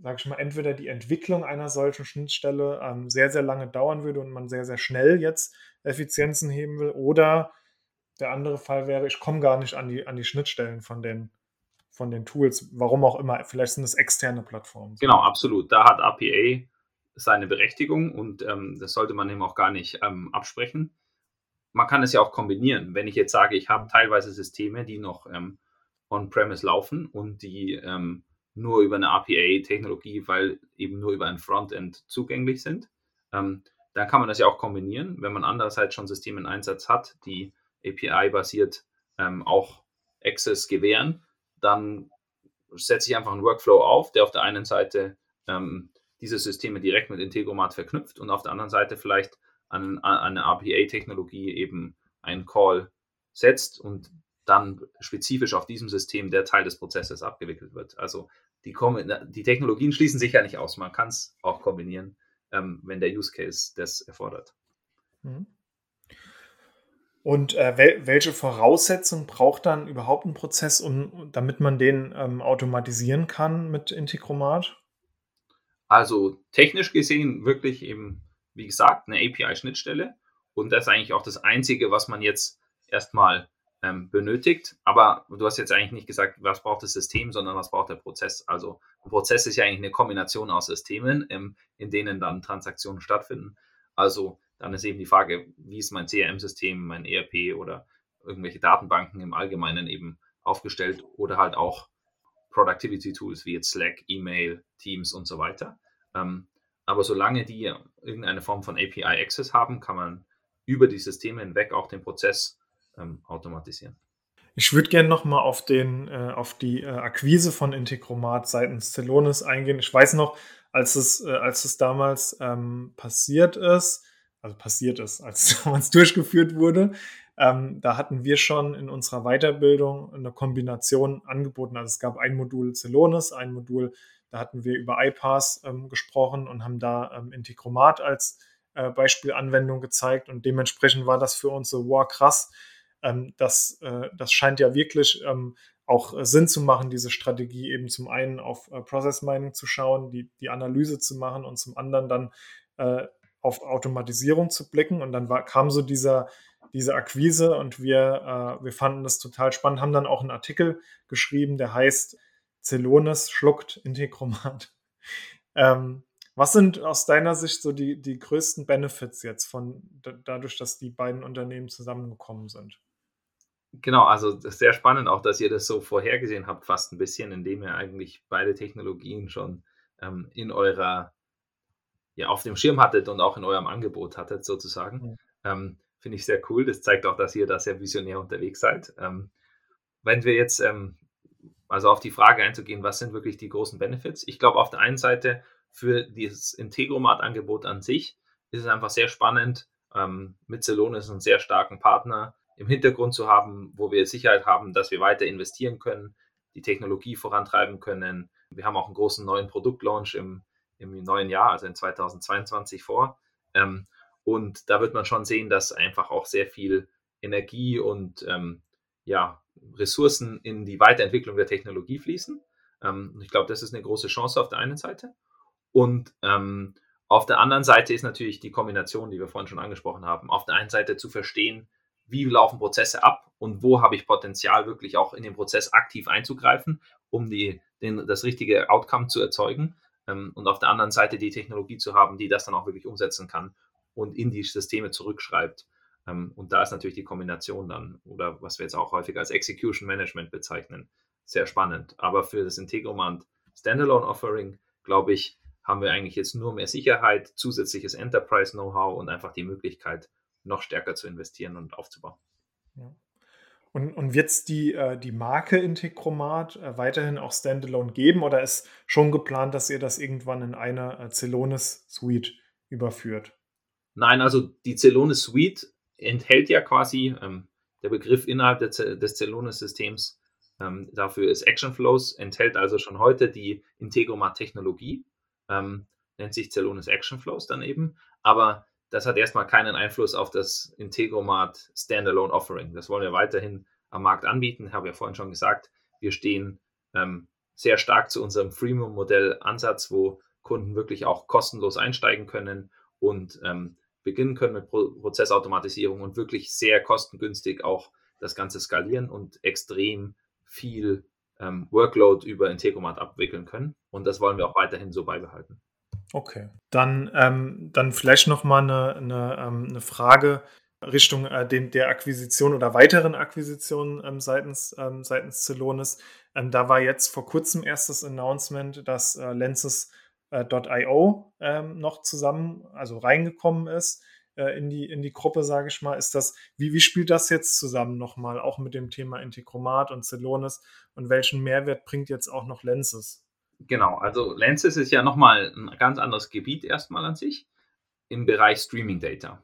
sage ich mal, entweder die Entwicklung einer solchen Schnittstelle ähm, sehr, sehr lange dauern würde und man sehr, sehr schnell jetzt Effizienzen heben will, oder der andere Fall wäre, ich komme gar nicht an die, an die Schnittstellen von den, von den Tools, warum auch immer. Vielleicht sind es externe Plattformen. Genau, absolut. Da hat APA seine Berechtigung und ähm, das sollte man eben auch gar nicht ähm, absprechen. Man kann es ja auch kombinieren. Wenn ich jetzt sage, ich habe teilweise Systeme, die noch ähm, on-premise laufen und die ähm, nur über eine APA-Technologie, weil eben nur über ein Frontend zugänglich sind, ähm, dann kann man das ja auch kombinieren. Wenn man andererseits schon Systeme in Einsatz hat, die API-basiert ähm, auch Access gewähren, dann setze ich einfach einen Workflow auf, der auf der einen Seite ähm, diese Systeme direkt mit Integromat verknüpft und auf der anderen Seite vielleicht an, an eine RPA-Technologie eben einen Call setzt und dann spezifisch auf diesem System der Teil des Prozesses abgewickelt wird. Also die, die Technologien schließen sich ja nicht aus. Man kann es auch kombinieren, ähm, wenn der Use Case das erfordert. Mhm. Und äh, wel welche Voraussetzungen braucht dann überhaupt ein Prozess, um, damit man den ähm, automatisieren kann mit Integromat? Also technisch gesehen wirklich eben, wie gesagt, eine API-Schnittstelle. Und das ist eigentlich auch das Einzige, was man jetzt erstmal ähm, benötigt. Aber du hast jetzt eigentlich nicht gesagt, was braucht das System, sondern was braucht der Prozess. Also ein Prozess ist ja eigentlich eine Kombination aus Systemen, ähm, in denen dann Transaktionen stattfinden. Also dann ist eben die Frage, wie ist mein CRM-System, mein ERP oder irgendwelche Datenbanken im Allgemeinen eben aufgestellt oder halt auch Productivity-Tools wie jetzt Slack, E-Mail, Teams und so weiter. Ähm, Aber solange die irgendeine Form von API Access haben, kann man über die Systeme hinweg auch den Prozess ähm, automatisieren. Ich würde gerne nochmal auf, äh, auf die äh, Akquise von Integromat seitens Celonis eingehen. Ich weiß noch, als es, äh, als es damals ähm, passiert ist, also passiert ist, als es damals durchgeführt wurde, ähm, da hatten wir schon in unserer Weiterbildung eine Kombination angeboten. Also es gab ein Modul Celonis, ein Modul, da hatten wir über iPass ähm, gesprochen und haben da ähm, Integromat als äh, Beispielanwendung gezeigt und dementsprechend war das für uns so, wow, krass, ähm, das, äh, das scheint ja wirklich ähm, auch äh, Sinn zu machen, diese Strategie eben zum einen auf äh, Process Mining zu schauen, die, die Analyse zu machen und zum anderen dann äh, auf Automatisierung zu blicken. Und dann war, kam so dieser, diese Akquise und wir, äh, wir fanden das total spannend, haben dann auch einen Artikel geschrieben, der heißt Celonis schluckt Integromat. ähm, was sind aus deiner Sicht so die, die größten Benefits jetzt von dadurch, dass die beiden Unternehmen zusammengekommen sind? Genau, also sehr spannend auch, dass ihr das so vorhergesehen habt, fast ein bisschen, indem ihr eigentlich beide Technologien schon ähm, in eurer, ja, auf dem Schirm hattet und auch in eurem Angebot hattet, sozusagen. Ja. Ähm, Finde ich sehr cool. Das zeigt auch, dass ihr da sehr visionär unterwegs seid. Ähm, wenn wir jetzt, ähm, also auf die Frage einzugehen, was sind wirklich die großen Benefits? Ich glaube, auf der einen Seite für dieses Integromat-Angebot an sich ist es einfach sehr spannend. Ähm, mit Celonis einen sehr starken Partner im Hintergrund zu haben, wo wir Sicherheit haben, dass wir weiter investieren können, die Technologie vorantreiben können. Wir haben auch einen großen neuen Produktlaunch im, im neuen Jahr, also in 2022 vor. Ähm, und da wird man schon sehen, dass einfach auch sehr viel Energie und ähm, ja, Ressourcen in die Weiterentwicklung der Technologie fließen. Ähm, ich glaube, das ist eine große Chance auf der einen Seite. Und ähm, auf der anderen Seite ist natürlich die Kombination, die wir vorhin schon angesprochen haben, auf der einen Seite zu verstehen, wie laufen Prozesse ab und wo habe ich Potenzial, wirklich auch in den Prozess aktiv einzugreifen, um die, den, das richtige Outcome zu erzeugen. Ähm, und auf der anderen Seite die Technologie zu haben, die das dann auch wirklich umsetzen kann und in die Systeme zurückschreibt. Ähm, und da ist natürlich die Kombination dann, oder was wir jetzt auch häufig als Execution Management bezeichnen, sehr spannend. Aber für das Integromant Standalone Offering, glaube ich, haben wir eigentlich jetzt nur mehr Sicherheit, zusätzliches Enterprise-Know-how und einfach die Möglichkeit, noch stärker zu investieren und aufzubauen. Ja. Und, und wird es die, äh, die Marke Integromat äh, weiterhin auch standalone geben oder ist schon geplant, dass ihr das irgendwann in eine äh, Celonis Suite überführt? Nein, also die Celonis Suite enthält ja quasi ähm, der Begriff innerhalb der, des Celonis-Systems. Ähm, dafür ist Action Flows, enthält also schon heute die Integromat-Technologie, ähm, nennt sich Celonis Action Flows dann eben. Aber das hat erstmal keinen Einfluss auf das Integromat Standalone Offering. Das wollen wir weiterhin am Markt anbieten. Habe ja vorhin schon gesagt, wir stehen ähm, sehr stark zu unserem Freemium-Modell Ansatz, wo Kunden wirklich auch kostenlos einsteigen können und ähm, beginnen können mit Pro Prozessautomatisierung und wirklich sehr kostengünstig auch das Ganze skalieren und extrem viel ähm, Workload über Integromat abwickeln können. Und das wollen wir auch weiterhin so beibehalten. Okay. Dann, ähm, dann vielleicht nochmal eine, eine, ähm, eine Frage Richtung äh, den, der Akquisition oder weiteren Akquisitionen ähm, seitens, ähm, seitens Celonis. Ähm, da war jetzt vor kurzem erstes Announcement, dass äh, Lenses.io äh, ähm, noch zusammen, also reingekommen ist äh, in, die, in die Gruppe, sage ich mal. Ist das, wie, wie spielt das jetzt zusammen nochmal, auch mit dem Thema Integromat und Celonis und welchen Mehrwert bringt jetzt auch noch Lenses? Genau, also Lenses ist ja nochmal ein ganz anderes Gebiet erstmal an sich im Bereich Streaming Data.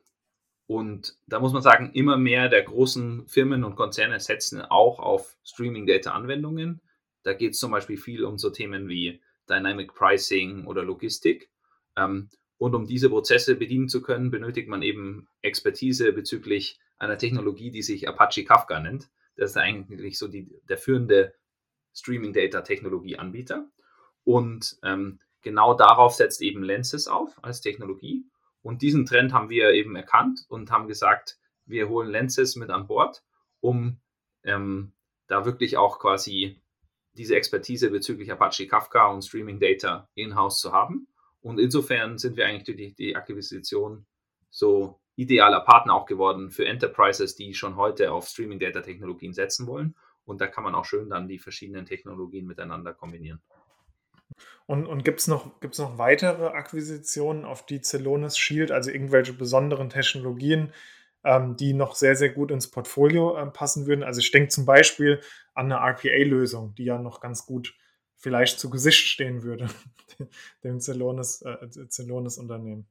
Und da muss man sagen, immer mehr der großen Firmen und Konzerne setzen auch auf Streaming Data Anwendungen. Da geht es zum Beispiel viel um so Themen wie Dynamic Pricing oder Logistik. Ähm, und um diese Prozesse bedienen zu können, benötigt man eben Expertise bezüglich einer Technologie, die sich Apache Kafka nennt. Das ist eigentlich so die, der führende Streaming Data Technologie Anbieter. Und ähm, genau darauf setzt eben Lenses auf als Technologie. Und diesen Trend haben wir eben erkannt und haben gesagt, wir holen Lenses mit an Bord, um ähm, da wirklich auch quasi diese Expertise bezüglich Apache Kafka und Streaming Data in-house zu haben. Und insofern sind wir eigentlich durch die, Akquisition so idealer Partner auch geworden für Enterprises, die schon heute auf Streaming Data Technologien setzen wollen. Und da kann man auch schön dann die verschiedenen Technologien miteinander kombinieren. Und, und gibt es noch, gibt's noch weitere Akquisitionen, auf die Celonis schielt, also irgendwelche besonderen Technologien, ähm, die noch sehr, sehr gut ins Portfolio äh, passen würden? Also ich denke zum Beispiel an eine RPA-Lösung, die ja noch ganz gut vielleicht zu Gesicht stehen würde, dem Celonis-Unternehmen. Äh,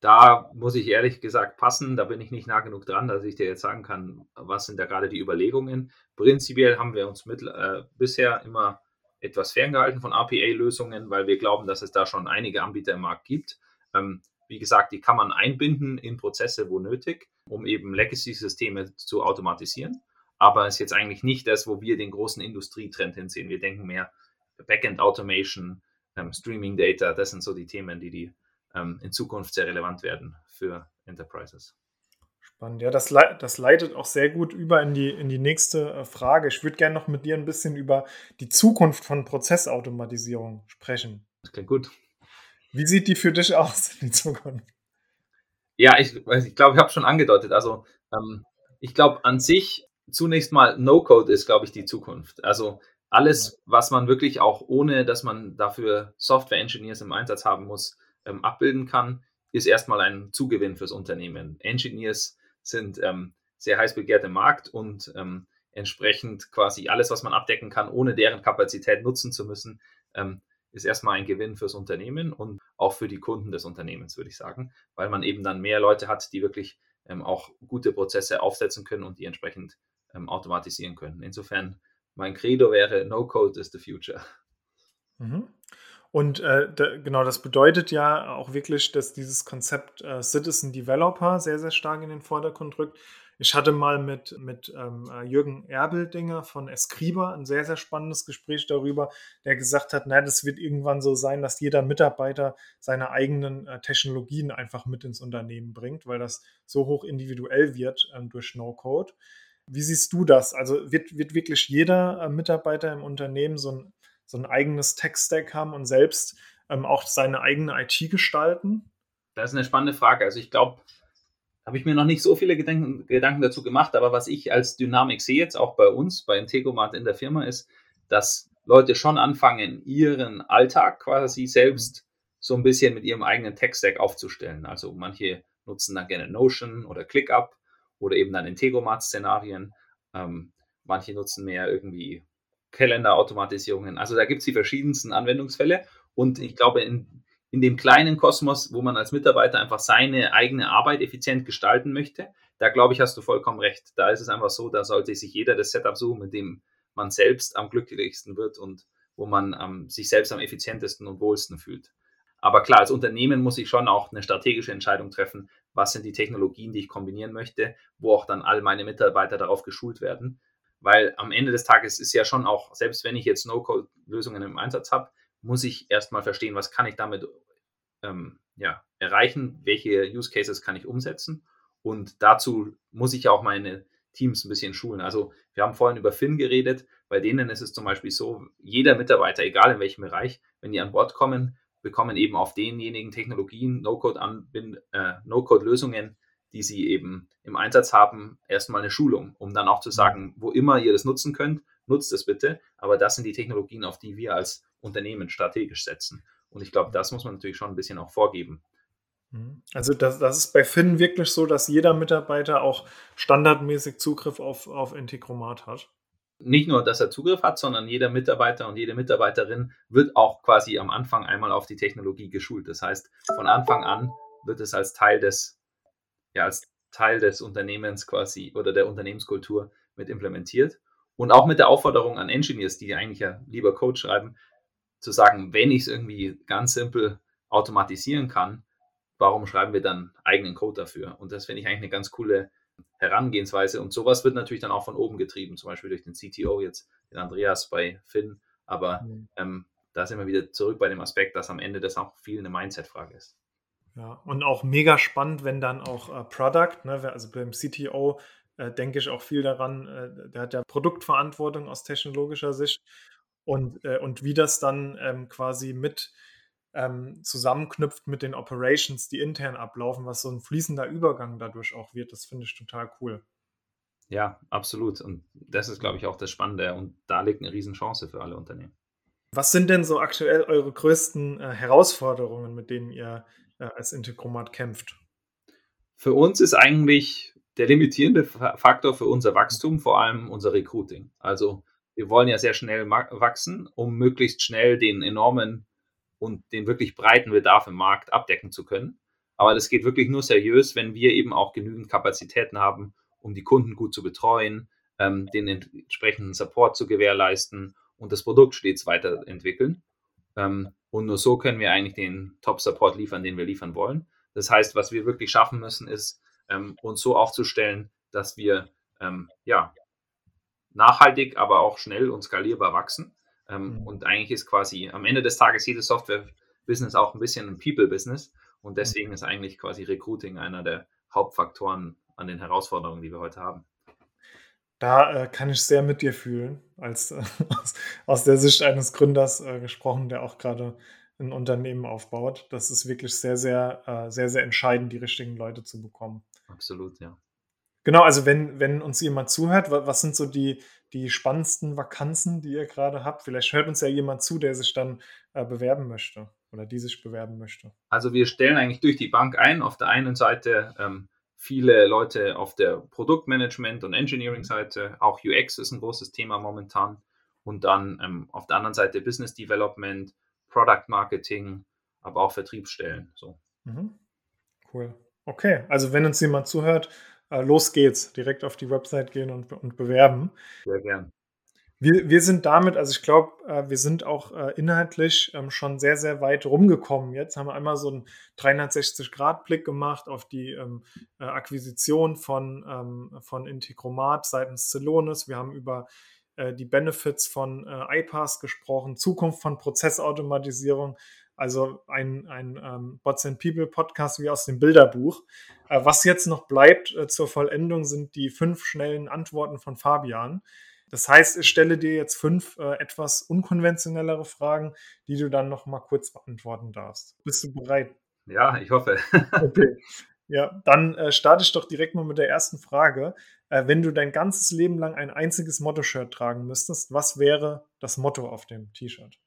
da muss ich ehrlich gesagt passen, da bin ich nicht nah genug dran, dass ich dir jetzt sagen kann, was sind da gerade die Überlegungen. Prinzipiell haben wir uns mit, äh, bisher immer etwas ferngehalten von RPA-Lösungen, weil wir glauben, dass es da schon einige Anbieter im Markt gibt. Ähm, wie gesagt, die kann man einbinden in Prozesse, wo nötig, um eben Legacy-Systeme zu automatisieren. Aber es ist jetzt eigentlich nicht das, wo wir den großen Industrietrend hinsehen. Wir denken mehr Backend Automation, ähm, Streaming Data, das sind so die Themen, die, die ähm, in Zukunft sehr relevant werden für Enterprises. Spannend. Ja, das, le das leitet auch sehr gut über in die, in die nächste äh, Frage. Ich würde gerne noch mit dir ein bisschen über die Zukunft von Prozessautomatisierung sprechen. Das klingt gut. Wie sieht die für dich aus in Zukunft? Ja, ich, ich glaube, ich habe schon angedeutet. Also ähm, ich glaube an sich zunächst mal No-Code ist, glaube ich, die Zukunft. Also alles, was man wirklich auch ohne, dass man dafür Software-Engineers im Einsatz haben muss, ähm, abbilden kann, ist erstmal ein Zugewinn fürs Unternehmen. Engineers sind ähm, sehr heiß begehrt im Markt und ähm, entsprechend quasi alles, was man abdecken kann, ohne deren Kapazität nutzen zu müssen, ähm, ist erstmal ein Gewinn fürs Unternehmen und auch für die Kunden des Unternehmens, würde ich sagen, weil man eben dann mehr Leute hat, die wirklich ähm, auch gute Prozesse aufsetzen können und die entsprechend ähm, automatisieren können. Insofern, mein Credo wäre, No Code is the future. Mhm. Und äh, da, genau, das bedeutet ja auch wirklich, dass dieses Konzept äh, Citizen Developer sehr, sehr stark in den Vordergrund rückt. Ich hatte mal mit, mit ähm, äh, Jürgen Erbeldinger von Escriba ein sehr, sehr spannendes Gespräch darüber, der gesagt hat, na, das wird irgendwann so sein, dass jeder Mitarbeiter seine eigenen äh, Technologien einfach mit ins Unternehmen bringt, weil das so hoch individuell wird ähm, durch No-Code. Wie siehst du das? Also wird, wird wirklich jeder äh, Mitarbeiter im Unternehmen so ein so ein eigenes Tech-Stack haben und selbst ähm, auch seine eigene IT gestalten? Das ist eine spannende Frage. Also ich glaube, habe ich mir noch nicht so viele Gedanken, Gedanken, dazu gemacht, aber was ich als Dynamik sehe jetzt auch bei uns, bei Integromat in der Firma, ist, dass Leute schon anfangen, ihren Alltag quasi selbst so ein bisschen mit ihrem eigenen Tech-Stack aufzustellen. Also manche nutzen dann gerne Notion oder ClickUp oder eben dann Integromat-Szenarien. Ähm, manche nutzen mehr irgendwie Kalenderautomatisierungen. Also da gibt es die verschiedensten Anwendungsfälle. Und ich glaube, in, in dem kleinen Kosmos, wo man als Mitarbeiter einfach seine eigene Arbeit effizient gestalten möchte, da glaube ich, hast du vollkommen recht. Da ist es einfach so, da sollte sich jeder das Setup suchen, mit dem man selbst am glücklichsten wird und wo man ähm, sich selbst am effizientesten und wohlsten fühlt. Aber klar, als Unternehmen muss ich schon auch eine strategische Entscheidung treffen, was sind die Technologien, die ich kombinieren möchte, wo auch dann all meine Mitarbeiter darauf geschult werden weil am Ende des Tages ist ja schon auch, selbst wenn ich jetzt No-Code-Lösungen im Einsatz habe, muss ich erstmal verstehen, was kann ich damit ähm, ja, erreichen, welche Use Cases kann ich umsetzen und dazu muss ich auch meine Teams ein bisschen schulen. Also wir haben vorhin über Finn geredet, bei denen ist es zum Beispiel so, jeder Mitarbeiter, egal in welchem Bereich, wenn die an Bord kommen, bekommen eben auf denjenigen Technologien, No-Code-Lösungen, äh, no die sie eben im Einsatz haben, erstmal eine Schulung, um dann auch zu sagen, wo immer ihr das nutzen könnt, nutzt es bitte. Aber das sind die Technologien, auf die wir als Unternehmen strategisch setzen. Und ich glaube, das muss man natürlich schon ein bisschen auch vorgeben. Mhm. Also das, das ist bei Finn wirklich so, dass jeder Mitarbeiter auch standardmäßig Zugriff auf, auf Integromat hat. Nicht nur, dass er Zugriff hat, sondern jeder Mitarbeiter und jede Mitarbeiterin wird auch quasi am Anfang einmal auf die Technologie geschult. Das heißt, von Anfang an wird es als Teil des ja als Teil des Unternehmens quasi oder der Unternehmenskultur mit implementiert. Und auch mit der Aufforderung an Engineers, die eigentlich ja lieber Code schreiben, zu sagen, wenn ich es irgendwie ganz simpel automatisieren kann, warum schreiben wir dann eigenen Code dafür? Und das finde ich eigentlich eine ganz coole Herangehensweise. Und sowas wird natürlich dann auch von oben getrieben, zum Beispiel durch den CTO jetzt, den Andreas bei Finn. Aber mhm. ähm, da sind wir wieder zurück bei dem Aspekt, dass am Ende das auch viel eine Mindset-Frage ist. Ja, und auch mega spannend, wenn dann auch äh, Product, ne, also beim CTO äh, denke ich auch viel daran, äh, der hat ja Produktverantwortung aus technologischer Sicht und, äh, und wie das dann ähm, quasi mit ähm, zusammenknüpft mit den Operations, die intern ablaufen, was so ein fließender Übergang dadurch auch wird, das finde ich total cool. Ja, absolut. Und das ist, glaube ich, auch das Spannende. Und da liegt eine Riesenchance für alle Unternehmen. Was sind denn so aktuell eure größten äh, Herausforderungen, mit denen ihr äh, als Integromat kämpft? Für uns ist eigentlich der limitierende Faktor für unser Wachstum vor allem unser Recruiting. Also wir wollen ja sehr schnell wachsen, um möglichst schnell den enormen und den wirklich breiten Bedarf im Markt abdecken zu können. Aber das geht wirklich nur seriös, wenn wir eben auch genügend Kapazitäten haben, um die Kunden gut zu betreuen, ähm, den entsprechenden Support zu gewährleisten und das Produkt stets weiterentwickeln. Ähm, und nur so können wir eigentlich den Top-Support liefern, den wir liefern wollen. Das heißt, was wir wirklich schaffen müssen, ist, ähm, uns so aufzustellen, dass wir ähm, ja, nachhaltig, aber auch schnell und skalierbar wachsen. Ähm, mhm. Und eigentlich ist quasi am Ende des Tages jedes Software-Business auch ein bisschen ein People-Business. Und mhm. deswegen ist eigentlich quasi Recruiting einer der Hauptfaktoren an den Herausforderungen, die wir heute haben. Da äh, kann ich sehr mit dir fühlen, als äh, aus, aus, der Sicht eines Gründers äh, gesprochen, der auch gerade ein Unternehmen aufbaut. Das ist wirklich sehr, sehr, äh, sehr, sehr entscheidend, die richtigen Leute zu bekommen. Absolut, ja. Genau, also wenn, wenn uns jemand zuhört, was sind so die, die spannendsten Vakanzen, die ihr gerade habt? Vielleicht hört uns ja jemand zu, der sich dann äh, bewerben möchte oder die sich bewerben möchte. Also wir stellen eigentlich durch die Bank ein. Auf der einen Seite ähm, viele Leute auf der Produktmanagement- und Engineering-Seite. Auch UX ist ein großes Thema momentan. Und dann ähm, auf der anderen Seite Business Development, Product Marketing, aber auch Vertriebsstellen. So. Mhm. Cool. Okay, also wenn uns jemand zuhört, los geht's. Direkt auf die Website gehen und, und bewerben. Sehr gern. Wir, wir sind damit, also ich glaube, äh, wir sind auch äh, inhaltlich ähm, schon sehr, sehr weit rumgekommen. Jetzt haben wir einmal so einen 360-Grad-Blick gemacht auf die ähm, äh, Akquisition von, ähm, von Integromat seitens Celonis. Wir haben über äh, die Benefits von äh, iPass gesprochen, Zukunft von Prozessautomatisierung. Also ein, ein ähm, Bots and People Podcast wie aus dem Bilderbuch. Äh, was jetzt noch bleibt äh, zur Vollendung sind die fünf schnellen Antworten von Fabian. Das heißt, ich stelle dir jetzt fünf äh, etwas unkonventionellere Fragen, die du dann noch mal kurz beantworten darfst. Bist du bereit? Ja, ich hoffe. okay. Ja, dann äh, starte ich doch direkt mal mit der ersten Frage. Äh, wenn du dein ganzes Leben lang ein einziges Motto-Shirt tragen müsstest, was wäre das Motto auf dem T-Shirt?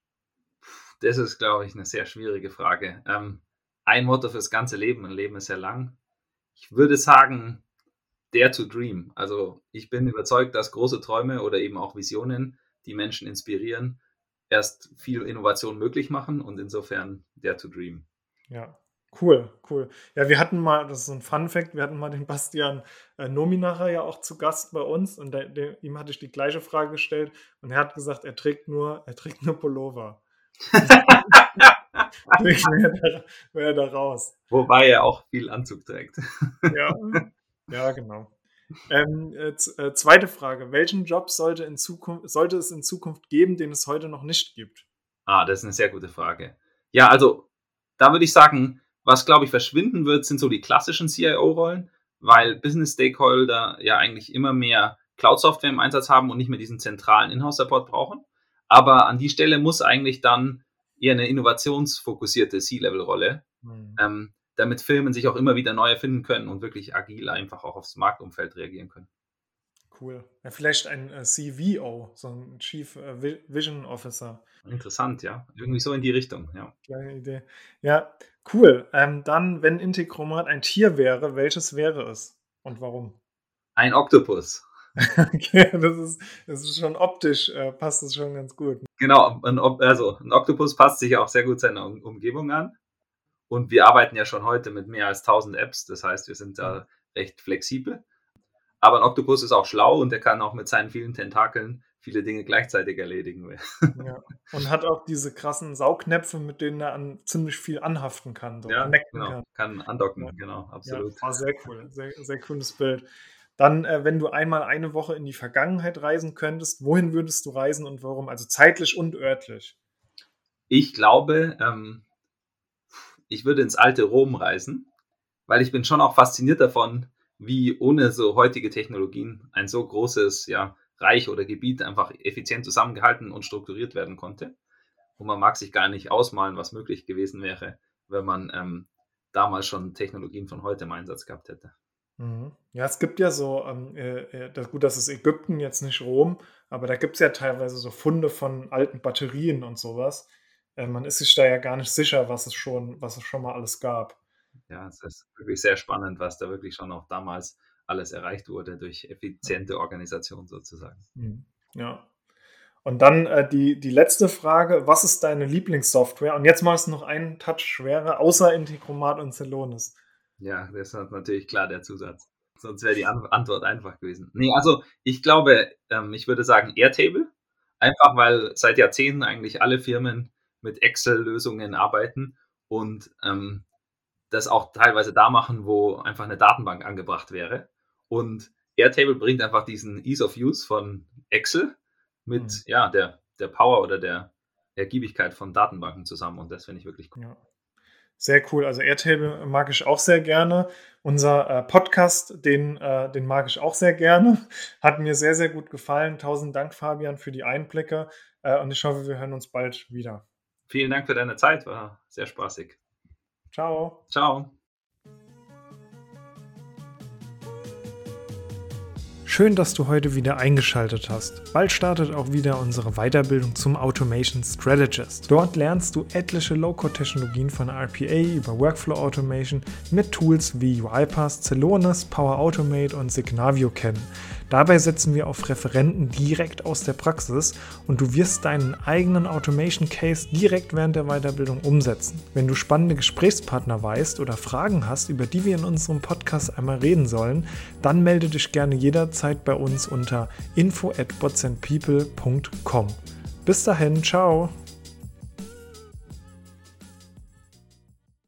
Das ist, glaube ich, eine sehr schwierige Frage. Ähm, ein Motto fürs ganze Leben, ein Leben ist sehr lang. Ich würde sagen, Dare to Dream. Also ich bin überzeugt, dass große Träume oder eben auch Visionen, die Menschen inspirieren, erst viel Innovation möglich machen und insofern Dare to Dream. Ja, cool, cool. Ja, wir hatten mal, das ist ein Fun Fact, wir hatten mal den Bastian äh, Nominacher ja auch zu Gast bei uns und der, der, ihm hatte ich die gleiche Frage gestellt und er hat gesagt, er trägt nur, er trägt nur Pullover. wäre da, da raus. Wobei er auch viel Anzug trägt. ja, ja, genau. Ähm, äh, äh, zweite Frage. Welchen Job sollte, in Zukunft, sollte es in Zukunft geben, den es heute noch nicht gibt? Ah, das ist eine sehr gute Frage. Ja, also da würde ich sagen, was glaube ich verschwinden wird, sind so die klassischen CIO-Rollen, weil Business Stakeholder ja eigentlich immer mehr Cloud-Software im Einsatz haben und nicht mehr diesen zentralen Inhouse-Support brauchen. Aber an die Stelle muss eigentlich dann eher eine innovationsfokussierte C-Level-Rolle mhm. ähm, damit Firmen sich auch immer wieder neu erfinden können und wirklich agil einfach auch aufs Marktumfeld reagieren können. Cool. Ja, vielleicht ein äh, CVO, so ein Chief äh, Vision Officer. Interessant, ja. Irgendwie so in die Richtung, ja. Kleine Idee. Ja, cool. Ähm, dann, wenn Integromat ein Tier wäre, welches wäre es und warum? Ein Oktopus. okay, das ist, das ist schon optisch, äh, passt das schon ganz gut. Genau, ein, also ein Oktopus passt sich auch sehr gut seiner um Umgebung an. Und wir arbeiten ja schon heute mit mehr als 1000 Apps, das heißt, wir sind da recht flexibel. Aber ein Oktopus ist auch schlau und er kann auch mit seinen vielen Tentakeln viele Dinge gleichzeitig erledigen. Ja. Und hat auch diese krassen Saugnäpfe, mit denen er an ziemlich viel anhaften kann. So ja, genau. kann. kann andocken, ja. genau, absolut. Ja, war sehr cool, sehr, sehr cooles Bild. Dann, äh, wenn du einmal eine Woche in die Vergangenheit reisen könntest, wohin würdest du reisen und warum? Also zeitlich und örtlich. Ich glaube, ähm, ich würde ins alte Rom reisen, weil ich bin schon auch fasziniert davon, wie ohne so heutige Technologien ein so großes ja, Reich oder Gebiet einfach effizient zusammengehalten und strukturiert werden konnte. Und man mag sich gar nicht ausmalen, was möglich gewesen wäre, wenn man ähm, damals schon Technologien von heute im Einsatz gehabt hätte. Mhm. Ja, es gibt ja so, ähm, äh, äh, das, gut, das ist Ägypten, jetzt nicht Rom, aber da gibt es ja teilweise so Funde von alten Batterien und sowas. Äh, man ist sich da ja gar nicht sicher, was es schon, was es schon mal alles gab. Ja, es ist wirklich sehr spannend, was da wirklich schon auch damals alles erreicht wurde durch effiziente Organisation sozusagen. Mhm. Ja. Und dann äh, die, die letzte Frage: Was ist deine Lieblingssoftware? Und jetzt machst du noch einen Touch schwerer, außer Integromat und Celonis. Ja, das ist natürlich klar der Zusatz. Sonst wäre die Antwort einfach gewesen. Nee, also ich glaube, ähm, ich würde sagen Airtable. Einfach weil seit Jahrzehnten eigentlich alle Firmen mit Excel-Lösungen arbeiten und ähm, das auch teilweise da machen, wo einfach eine Datenbank angebracht wäre. Und Airtable bringt einfach diesen Ease of Use von Excel mit mhm. ja, der, der Power oder der Ergiebigkeit von Datenbanken zusammen. Und das finde ich wirklich cool. Ja. Sehr cool. Also Airtable mag ich auch sehr gerne. Unser äh, Podcast, den, äh, den mag ich auch sehr gerne. Hat mir sehr, sehr gut gefallen. Tausend Dank, Fabian, für die Einblicke. Äh, und ich hoffe, wir hören uns bald wieder. Vielen Dank für deine Zeit. War sehr spaßig. Ciao. Ciao. Schön, dass du heute wieder eingeschaltet hast. Bald startet auch wieder unsere Weiterbildung zum Automation Strategist. Dort lernst du etliche Low-Code-Technologien von RPA über Workflow Automation mit Tools wie UiPath, Celonis, Power Automate und Signavio kennen. Dabei setzen wir auf Referenten direkt aus der Praxis und du wirst deinen eigenen Automation Case direkt während der Weiterbildung umsetzen. Wenn du spannende Gesprächspartner weißt oder Fragen hast, über die wir in unserem Podcast einmal reden sollen, dann melde dich gerne jederzeit bei uns unter info at Bis dahin, ciao!